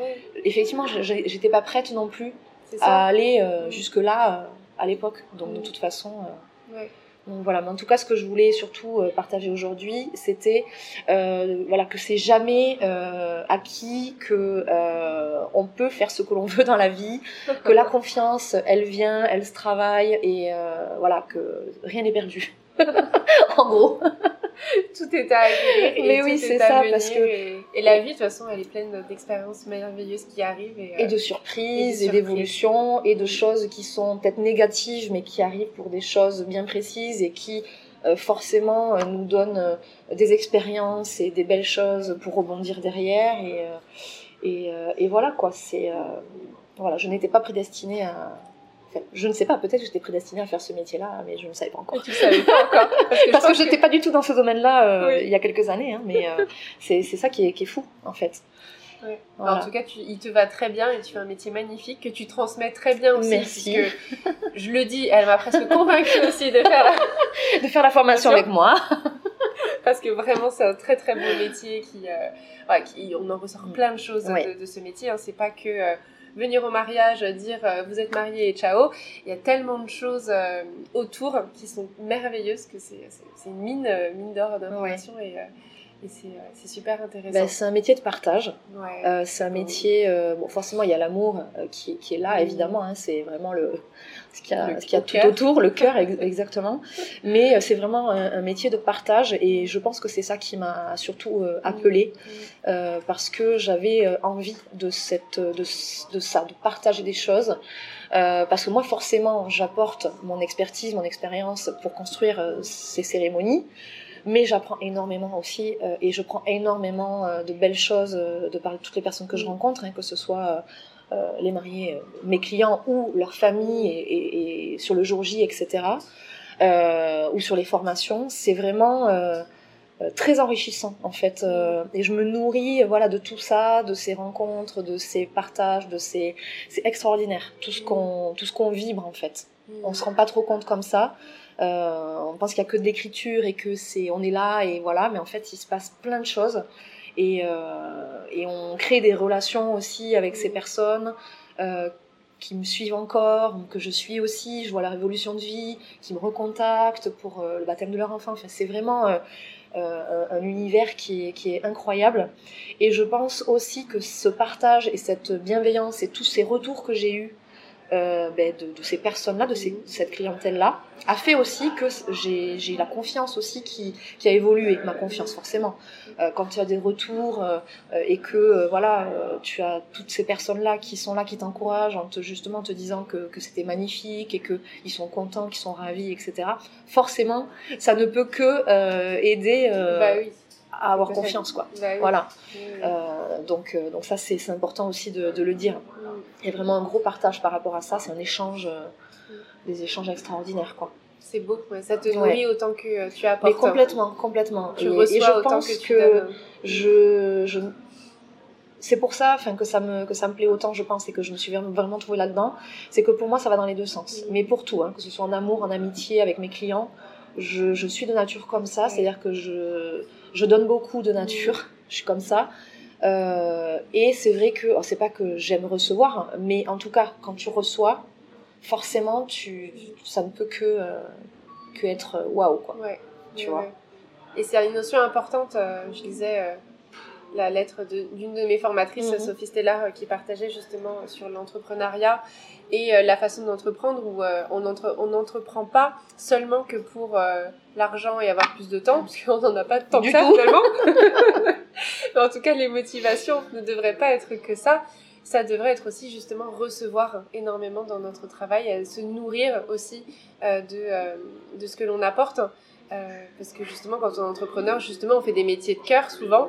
effectivement, j'étais pas prête non plus à aller jusque là à l'époque. Donc de toute façon. Voilà, mais en tout cas, ce que je voulais surtout euh, partager aujourd'hui, c'était euh, voilà que c'est jamais euh, acquis que euh, on peut faire ce que l'on veut dans la vie, que la confiance, elle vient, elle se travaille et voilà que rien n'est perdu. en gros. tout est à acquérir. Mais oui, c'est ça, parce que. Et, la vie, de toute façon, elle est pleine d'expériences merveilleuses qui arrivent. Et, et de surprises, et d'évolutions, et de choses qui sont peut-être négatives, mais qui arrivent pour des choses bien précises et qui, euh, forcément, euh, nous donnent euh, des expériences et des belles choses pour rebondir derrière. Et, et, et voilà, quoi. C'est. voilà, je n'étais pas prédestinée à je ne sais pas, peut-être que j'étais prédestinée à faire ce métier-là, mais je ne savais pas encore. tu ne savais pas encore Parce que, je n'étais pas du tout dans ce domaine-là euh, il y a quelques années, hein, mais euh, c'est ça qui est, qui est, fou, en fait. En tout cas, tu, il te va très bien et tu fais un métier magnifique que tu transmets très bien aussi. Merci. je le dis, elle m'a presque convaincue aussi de faire la, de faire la formation avec moi. parce que vraiment, c'est un très très beau métier qui, euh, qui, on en ressort plein de choses de, de, ce métier. Hein. C'est pas que venir au mariage, dire euh, vous êtes marié et ciao. Il y a tellement de choses euh, autour qui sont merveilleuses que c'est une mine, euh, mine d'or d'informations et, et c'est super intéressant. Ben, c'est un métier de partage. Ouais. c'est un métier, bon, forcément il y a l'amour qui, qui, est là, évidemment. Hein, c'est vraiment le, ce qu'il y a, ce qu'il y a tout autour, le cœur exactement. Mais euh, c'est vraiment un, métier de partage et je pense que c'est ça qui m'a surtout euh, appelée mm. euh, parce que j'avais euh, envie de cette, de, de, ça, de partager des choses. parce que moi forcément j'apporte mon expertise, mon expérience pour construire ces cérémonies mais j'apprends énormément aussi et je prends énormément de belles choses de par toutes les personnes que je mm. rencontre, hein, que ce soit euh, les mariés, euh, mes clients ou leur famille et, et, sur le jour J, etc. Euh, ou sur les formations, c'est vraiment euh, très enrichissant en fait. Euh, et je me nourris voilà de tout ça, de ces rencontres, de ces partages, de ces c'est extraordinaire tout ce qu'on tout ce qu'on vibre en fait. On se rend pas trop compte comme ça. Euh, on pense qu'il y a que de l'écriture et que c'est on est là et voilà, mais en fait il se passe plein de choses et, euh, et on crée des relations aussi avec ces personnes. Euh, qui me suivent encore, que je suis aussi, je vois la révolution de vie, qui me recontactent pour le baptême de leur enfant. Enfin, c'est vraiment un univers qui est, qui est incroyable. Et je pense aussi que ce partage et cette bienveillance et tous ces retours que j'ai eus euh, ben, de, de, ces personnes-là, de ces, cette clientèle-là, a fait aussi que j'ai la confiance aussi qui, qui, a évolué, ma confiance forcément. Euh, quand tu as des retours euh, et que euh, voilà, euh, tu as toutes ces personnes-là qui sont là, qui t'encouragent en te justement te disant que, que c'était magnifique et que ils sont contents, qu'ils sont ravis, etc. Forcément, ça ne peut que aider. Bah oui à avoir confiance quoi bah oui. voilà oui. euh, donc euh, donc ça c'est important aussi de, de le dire Mm. il y a vraiment un gros partage par rapport à ça c'est un échange euh, des échanges extraordinaires quoi C'est beau, ouais. ça te Ouais. nourrit autant que tu apportes. mais complètement complètement Tu et, reçois et je autant pense que tu que donnes. je, je c'est pour ça enfin que ça me que ça me plaît autant je pense et que je me suis vraiment, trouvée là-dedans c'est que pour moi ça va dans les deux sens Mm. mais pour tout hein, que ce soit en amour en amitié avec mes clients je, je suis de nature comme ça c'est-à-dire que je je donne beaucoup de nature je suis comme ça Euh, et c'est vrai que alors, c'est pas que j'aime recevoir hein, mais en tout cas quand tu reçois forcément tu ça ne peut que euh, que être euh, waouh quoi Ouais. Tu ouais, vois. ouais. Et c'est une notion importante. euh, je lisais euh, la lettre d'une de, mes formatrices, Mhm. Sophie Stellar, qui partageait justement sur l'entrepreneuriat et euh, la façon d'entreprendre où euh, on entre- on n'entreprend pas seulement que pour euh, l'argent et avoir plus de temps, parce qu'on n'en a pas tant Du que ça tout. finalement. Mais en tout cas, les motivations ne devraient pas être que ça. Ça devrait être aussi justement recevoir énormément dans notre travail, se nourrir aussi euh, de, euh, de ce que l'on apporte. Euh, parce que justement, quand on est entrepreneur, justement, on fait des métiers de cœur souvent.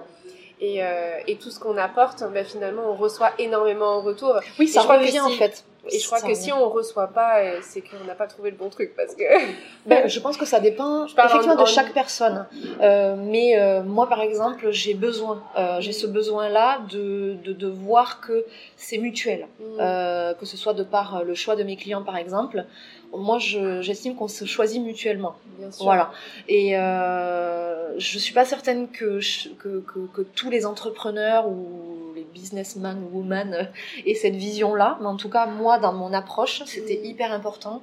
Et, euh, et tout ce qu'on apporte, ben, finalement, on reçoit énormément en retour. oui ça revient en si- fait Et je crois que si on reçoit pas, euh, c'est qu'on n'a pas trouvé le bon truc. Parce que. Ben, je pense que ça dépend Je effectivement en- de chaque personne. Euh, mais euh, moi, par exemple, j'ai besoin, euh, j'ai ce besoin-là de, de, de voir que c'est mutuel. Mm. Euh, que ce soit de par le choix de mes clients, par exemple. Moi, je- j'estime qu'on se choisit mutuellement. Bien sûr. Voilà. Et euh, je suis pas certaine que, je- que, que, que tous les entrepreneurs ou les businessmen ou women euh, aient cette vision-là. Mais en tout cas, moi, dans mon approche, c'était Mm. hyper important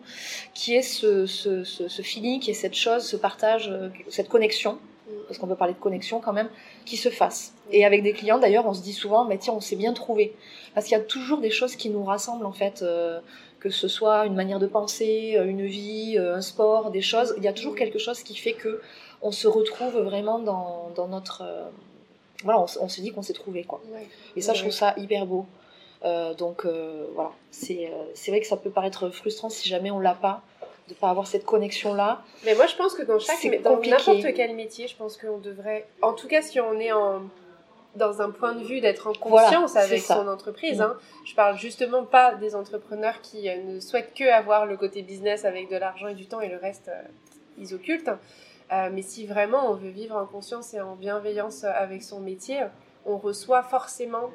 qu'il y ait ce, ce, ce, ce feeling, qu'il y ait cette chose, ce partage, euh, cette connexion, Mm. parce qu'on peut parler de connexion quand même, qui se fasse. Et avec des clients, d'ailleurs, on se dit souvent, mais tiens, on s'est bien trouvé. Parce qu'il y a toujours des choses qui nous rassemblent, en fait. euh, que ce soit une manière de penser, euh, une vie, euh, un sport, des choses, il y a toujours quelque chose qui fait que on se retrouve vraiment dans, dans notre... euh, voilà, on, se dit qu'on s'est trouvé, quoi. Ouais. Et ça, je trouve ça hyper beau. Euh, donc, euh, voilà, c'est vrai que ça peut paraître frustrant si jamais on l'a pas, de pas avoir cette connexion-là. Mais moi, je pense que dans chaque, dans n'importe quel métier, je pense qu'on devrait, en tout cas, si on est en dans un point de vue d'être en conscience Voilà, avec son entreprise. Mm. Hein. Je parle justement pas des entrepreneurs qui euh, ne souhaitent que avoir le côté business avec de l'argent et du temps et le reste euh, ils occultent. Euh, mais si vraiment on veut vivre en conscience et en bienveillance avec son métier, on reçoit forcément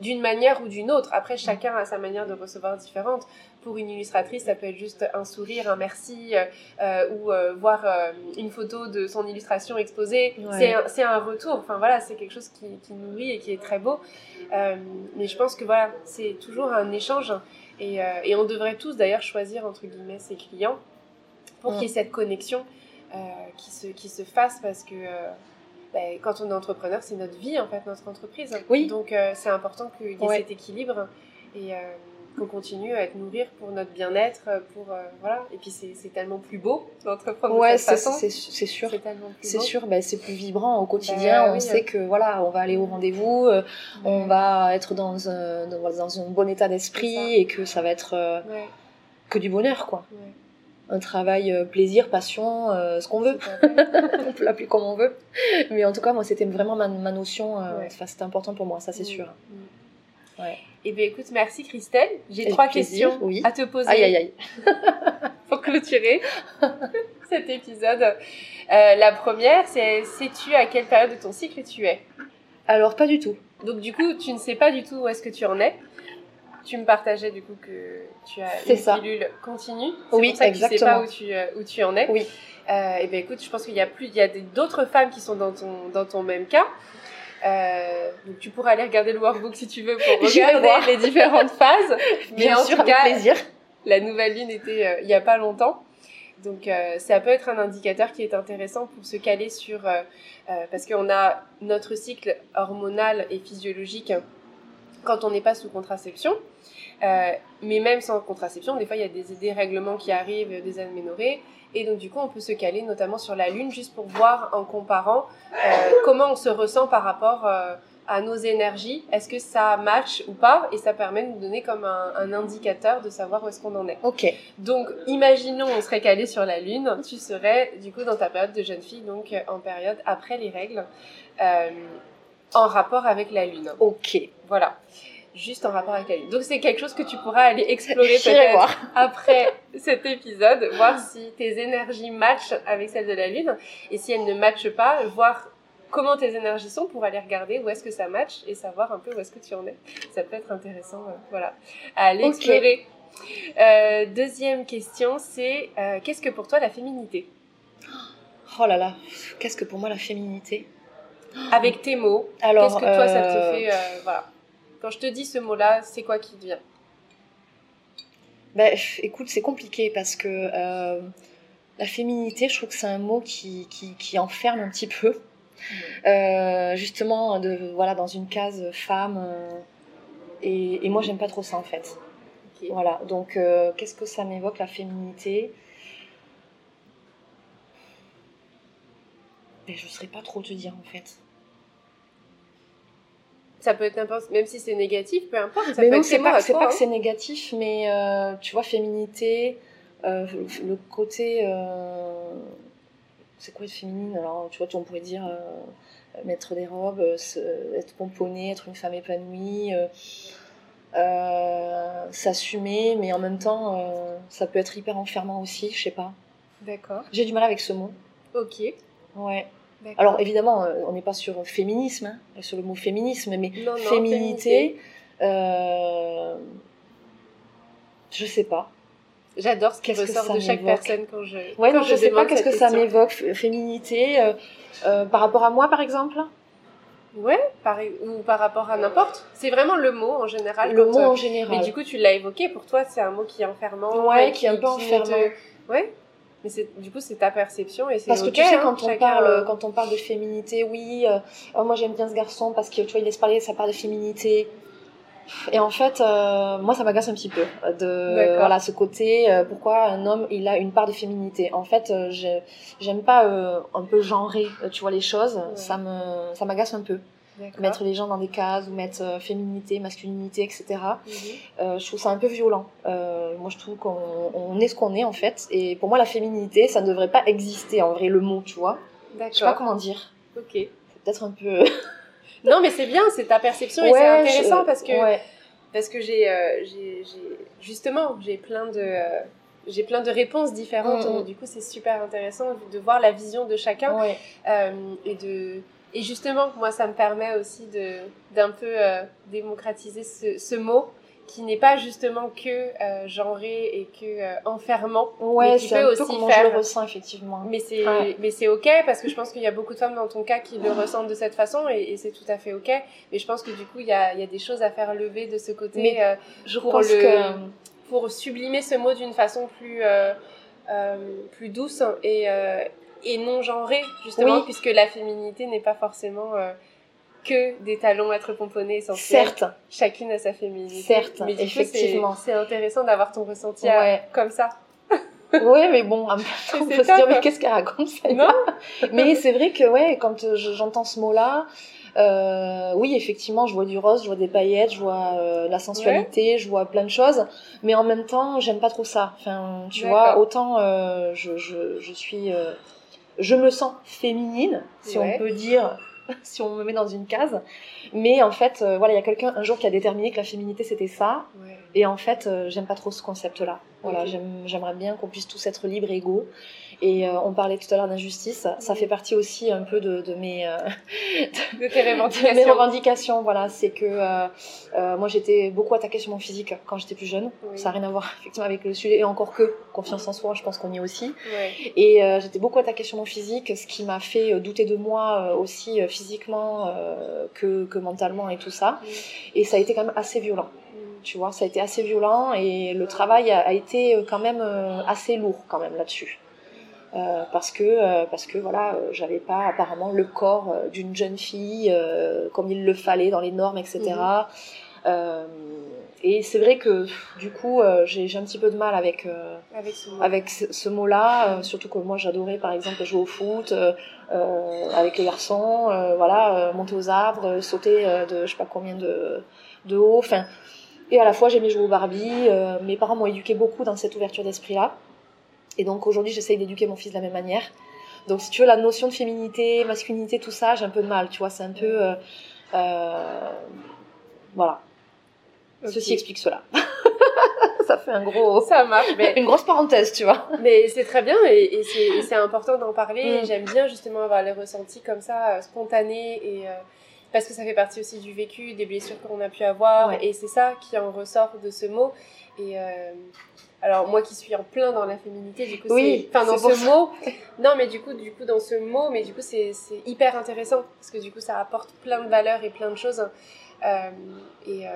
d'une manière ou d'une autre. Après, chacun a sa manière de recevoir différente. Pour une illustratrice, ça peut être juste un sourire, un merci, euh, euh, ou euh, voir euh, une photo de son illustration exposée. Ouais. C'est un, retour. Enfin voilà, c'est quelque chose qui, qui nourrit et qui est très beau. Mais je pense que voilà, c'est toujours un échange. Et, et on devrait tous d'ailleurs choisir entre guillemets ses clients pour Mm. qu'il y ait cette connexion qui, se, qui se fasse parce que ben, quand on est entrepreneur, c'est notre vie en fait, notre entreprise. Oui. Donc euh, c'est important qu'il y ait Ouais. cet équilibre et euh, qu'on continue à être nourrir pour notre bien-être, pour euh, voilà. Et puis c'est tellement plus beau d'entreprendre Ouais, de cette c'est façon. c'est- sûr. C'est tellement plus C'est sûr, ben, c'est plus vibrant au quotidien. Bah on oui, sait euh. que voilà, on va aller au rendez-vous, euh, on va être dans un, dans, dans un bon état d'esprit et que ça va être euh, Ouais, que du bonheur, quoi. Un travail, euh, plaisir, passion, euh, ce qu'on veut. On peut l'appeler comme on veut. Mais en tout cas, moi, c'était vraiment ma, ma notion. euh, Ouais. c'était important pour moi, ça, c'est Mm, sûr. mm. Ouais. Eh bien, écoute, merci Christelle. J'ai trois plaisir, questions oui. à te poser Aïe, aïe, aïe. pour clôturer. cet épisode. Euh, la première, c'est sais-tu à quelle période de ton cycle tu es? Alors, pas du tout. Donc du coup, tu ne sais pas du tout où est-ce que tu en es? Tu me partageais du coup que tu as une ça. pilule continue. C'est Oui, pour ça que tu sais pas où tu, euh, où tu en es. Oui. Euh, et ben écoute, je pense qu'il y a plus, il y a d'autres femmes qui sont dans ton, dans ton même cas. Euh, donc tu pourras aller regarder le workbook si tu veux pour regarder les différentes phases. Mais Bien en sûr, tout avec cas, plaisir. la nouvelle lune était euh, il y a pas longtemps. Donc euh, ça peut être un indicateur qui est intéressant pour se caler sur euh, euh, parce qu'on a notre cycle hormonal et physiologique quand on n'est pas sous contraception. Euh, mais même sans contraception, des fois il y a des dérèglements qui arrivent, des aménorrhées, et donc du coup on peut se caler notamment sur la lune juste pour voir en comparant euh, comment on se ressent par rapport euh, à nos énergies. Est-ce que ça match ou pas? Et ça permet de nous donner comme un, un indicateur de savoir où est-ce qu'on en est. Ok. Donc, imaginons, on serait calé sur la Lune, tu serais du coup dans ta période de jeune fille, donc en période après les règles, en rapport avec la Lune. Ok. Voilà. Juste en rapport avec la Lune. Donc, c'est quelque chose que tu pourras aller explorer peut-être après cet épisode, voir si tes énergies matchent avec celles de la Lune. Et si elles ne matchent pas, voir comment tes énergies sont pour aller regarder où est-ce que ça match et savoir un peu où est-ce que tu en es. Ça peut être intéressant, euh, voilà, à aller explorer. Euh, deuxième question, c'est euh, qu'est-ce que pour toi la féminité? Oh là là, qu'est-ce que pour moi la féminité? Avec tes mots, Alors, qu'est-ce que toi ça te fait Voilà. Quand je te dis ce mot-là, c'est quoi qui te vient? Ben, écoute, c'est compliqué parce que euh, la féminité, je trouve que c'est un mot qui, qui, qui enferme un petit peu. Euh, justement, de, voilà, dans une case femme. euh, et, et moi, j'aime pas trop ça en fait. Voilà, donc qu'est-ce que ça m'évoque la féminité? Ben, Je ne saurais pas trop te dire en fait. Ça peut être n'importe, même si c'est négatif, peu importe. Ça mais peut non, c'est pas, c'est pas que hein. c'est négatif, mais euh, tu vois, féminité, euh, le côté. euh, c'est quoi être féminine Alors, tu vois, on pourrait dire mettre des robes, être pomponnée, être une femme épanouie, s'assumer, mais en même temps, ça peut être hyper enfermant aussi, je sais pas. D'accord. J'ai du mal avec ce mot. Ok. Ouais. Alors, évidemment, euh, on n'est pas sur féminisme, hein, sur le mot féminisme, mais Non, non, féminité, euh, je sais pas. J'adore ce qui ressort de chaque personne quand je. Ouais, quand non, je sais pas qu'est-ce que ça m'évoque, f- féminité, euh, euh, par rapport à moi, par exemple? Ouais, par... ou par rapport à n'importe. C'est vraiment le mot en général. Le mot euh, en général. Mais du coup, tu l'as évoqué. Pour toi, c'est un mot qui est enfermant. Ouais, qui est un peu enfermant. te- Ouais. Mais c'est du coup, c'est ta perception et c'est Parce que tu sais, hein, quand on, chacun, parle, euh, quand on parle de féminité, oui, euh, oh, moi j'aime bien ce garçon parce que tu vois, il laisse parler, ça parle de féminité. Et en fait, euh, moi ça m'agace un petit peu de D'accord. voilà ce côté. euh, pourquoi un homme il a une part de féminité En fait, euh, j'aime pas euh, un peu genrer, euh, tu vois les choses. Ouais. Ça me ça m'agace un peu. D'accord. Mettre les gens dans des cases ou mettre euh, féminité, masculinité, etc. Mhm. Euh, je trouve ça un peu violent. Euh, moi, je trouve qu'on on est ce qu'on est en fait. Et pour moi, la féminité, ça ne devrait pas exister en vrai, le mot, tu vois. Je sais pas D'accord. comment dire. Ok. Peut-être un peu. Non, mais c'est bien, c'est ta perception et c'est intéressant je- parce que Ouais. parce que j'ai justement j'ai plein de j'ai plein de réponses différentes. Mhm. donc du coup, c'est super intéressant de voir la vision de chacun. Ouais. Et de et justement moi ça me permet aussi de d'un peu euh, démocratiser ce, ce mot qui n'est pas justement que euh, genré et que euh, enfermant Ouais, c'est un peut peu aussi comment faire je le ressens, effectivement. mais c'est Ouais. mais c'est ok parce que je pense qu'il y a beaucoup de femmes dans ton cas qui le ressentent de cette façon et, et c'est tout à fait ok mais je pense que du coup il y a, il y a des choses à faire lever de ce côté Mais euh, Je pour pense le- que. pour sublimer ce mot d'une façon plus euh, euh, plus douce et euh, et non genrée justement Oui. puisque la féminité n'est pas forcément euh, que des talons à être pomponnés essentiels Certes. chacune a sa féminité Certes, mais du coup, effectivement. c'est intéressant d'avoir ton ressenti à- Ouais. comme ça ouais, mais bon, en même temps, on peut se dire, mais qu'est-ce qu'elle raconte ça non Mais c'est vrai que, ouais, quand euh, je- j'entends ce mot-là, euh, oui, effectivement, je vois du rose, je vois des paillettes, je vois euh, la sensualité, je vois plein de choses, mais en même temps, j'aime pas trop ça. Enfin, tu vois, autant euh, je, je, je suis. Je me sens féminine, si Ouais. on peut dire, si on me met dans une case, mais en fait, euh, voilà, il y a quelqu'un un jour qui a déterminé que la féminité c'était ça, Ouais. et en fait, euh, j'aime pas trop ce concept-là. Voilà, j'aimerais bien qu'on puisse tous être libres et égaux. Et euh, on parlait tout à l'heure d'injustice, ça fait partie aussi un peu de, de mes, euh, De mes revendications. Voilà, c'est que euh, moi j'étais beaucoup attaquée sur mon physique quand j'étais plus jeune. Oui. Ça n'a rien à voir effectivement avec le sujet et encore que confiance en soi, je pense qu'on y est aussi. Et j'étais beaucoup attaquée sur mon physique, ce qui m'a fait douter de moi aussi physiquement que, que mentalement et tout ça. Et ça a été quand même assez violent. Tu vois, ça a été assez violent et le travail a, été quand même assez lourd quand même là-dessus. Euh, parce que euh, parce que voilà euh, j'avais pas apparemment le corps d'une jeune fille comme il le fallait dans les normes etc Mhm. Et c'est vrai que du coup j'ai un petit peu de mal avec Avec ce mot. avec ce, ce mot-là, euh, surtout que moi j'adorais par exemple jouer au foot avec les garçons, voilà, monter aux arbres, sauter de je sais pas combien de, de haut, enfin. Et à la fois j'aimais jouer au Barbie. mes parents m'ont éduqué beaucoup dans cette ouverture d'esprit-là. Et donc aujourd'hui j'essaye d'éduquer mon fils de la même manière. Donc si tu veux la notion de féminité, masculinité, tout ça, j'ai un peu de mal, tu vois, c'est un peu... euh, euh, voilà. Ceci explique cela. ça fait un gros... Ça marche, mais, Une grosse parenthèse, tu vois. mais c'est très bien et, et c'est important d'en parler. Mm. J'aime bien justement avoir les ressentis comme ça, euh, spontanés, et, euh, parce que ça fait partie aussi du vécu, des blessures qu'on a pu avoir, Ouais. et c'est ça qui en ressort de ce mot. Et alors moi qui suis en plein dans la féminité, du coup, Oui, enfin dans ce mot, non mais du coup, du coup dans ce mot, mais du coup c'est c'est hyper intéressant parce que du coup ça apporte plein de valeurs et plein de choses. Euh, et euh,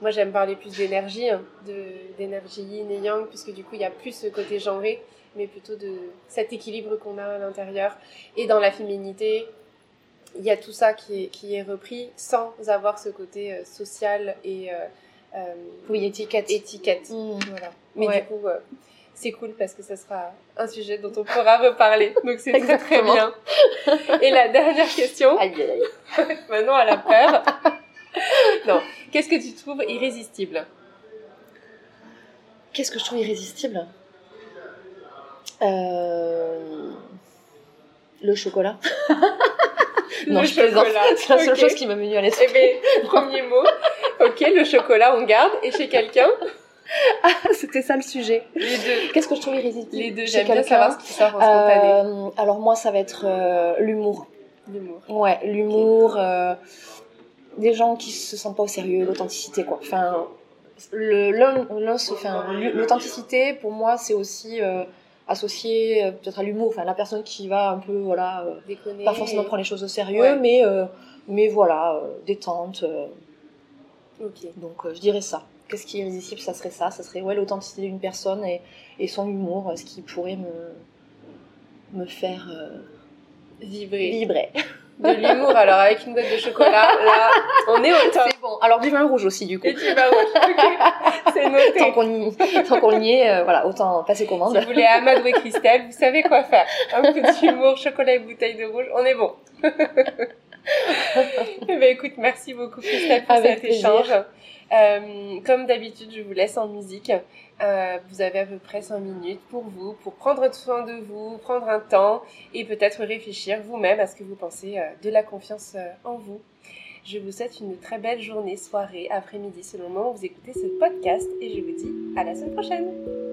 moi j'aime parler plus d'énergie, hein, d'énergie yin et yang, puisque du coup il y a plus ce côté genré, mais plutôt de cet équilibre qu'on a à l'intérieur. Et dans la féminité, il y a tout ça qui est, qui est repris sans avoir ce côté euh, social et Oui, étiquette. étiquette. Mm. Voilà. Mais Ouais. du coup, euh, c'est cool parce que ça sera un sujet dont on pourra reparler. Donc c'est très bien. Et la dernière question, Aïe, aïe, aïe. maintenant elle a peur. non, qu'est-ce que tu trouves irrésistible? Qu'est-ce que je trouve irrésistible? Euh, Le chocolat. non, Le je plaisante. chocolat. C'est la seule chose qui m'est venue à l'esprit. Eh bien, premier mot. Ok, le chocolat, on garde. Et chez quelqu'un C'était ça le sujet. Les deux. Qu'est-ce que je trouve irrésistible Les deux, j'aime bien savoir ce qui sort en spontané. Euh, Alors moi, ça va être euh, l'humour. L'humour. Ouais, l'humour, euh, des gens qui se sentent pas au sérieux, l'authenticité quoi. Enfin, l'authenticité pour moi c'est aussi euh, associé euh, peut-être à l'humour. Enfin, la personne qui va un peu voilà, euh, Déconner. pas forcément prendre les choses au sérieux, Ouais. mais euh, mais voilà, euh, détente. Ok. donc euh, je dirais ça. Qu'est-ce qui est irrésistible Ça serait ça. Ça serait ouais l'authenticité d'une personne et, et son humour, euh, ce qui pourrait me me faire euh, Vibrer. vibrer. De l'humour, alors avec une boîte de chocolat, là, on est au top. C'est bon. Alors du vin rouge aussi du coup. Et tu vas rouge. Ok. C'est noté. tant qu'on y, tant qu'on y est, euh, voilà, autant passer commande. Si vous voulez Amadou et Christelle, vous savez quoi faire. Un peu d'humour, chocolat et bouteille de rouge, on est bon. Eh ben, écoute, merci beaucoup Christelle pour Avec cet plaisir. échange. Euh, comme d'habitude, je vous laisse en musique. Euh, vous avez à peu près 5 minutes pour vous, pour prendre soin de vous, prendre un temps et peut-être réfléchir vous-même à ce que vous pensez euh, de la confiance en vous. Je vous souhaite une très belle journée, soirée, après-midi selon le moment où vous écoutez ce podcast et je vous dis à la semaine prochaine.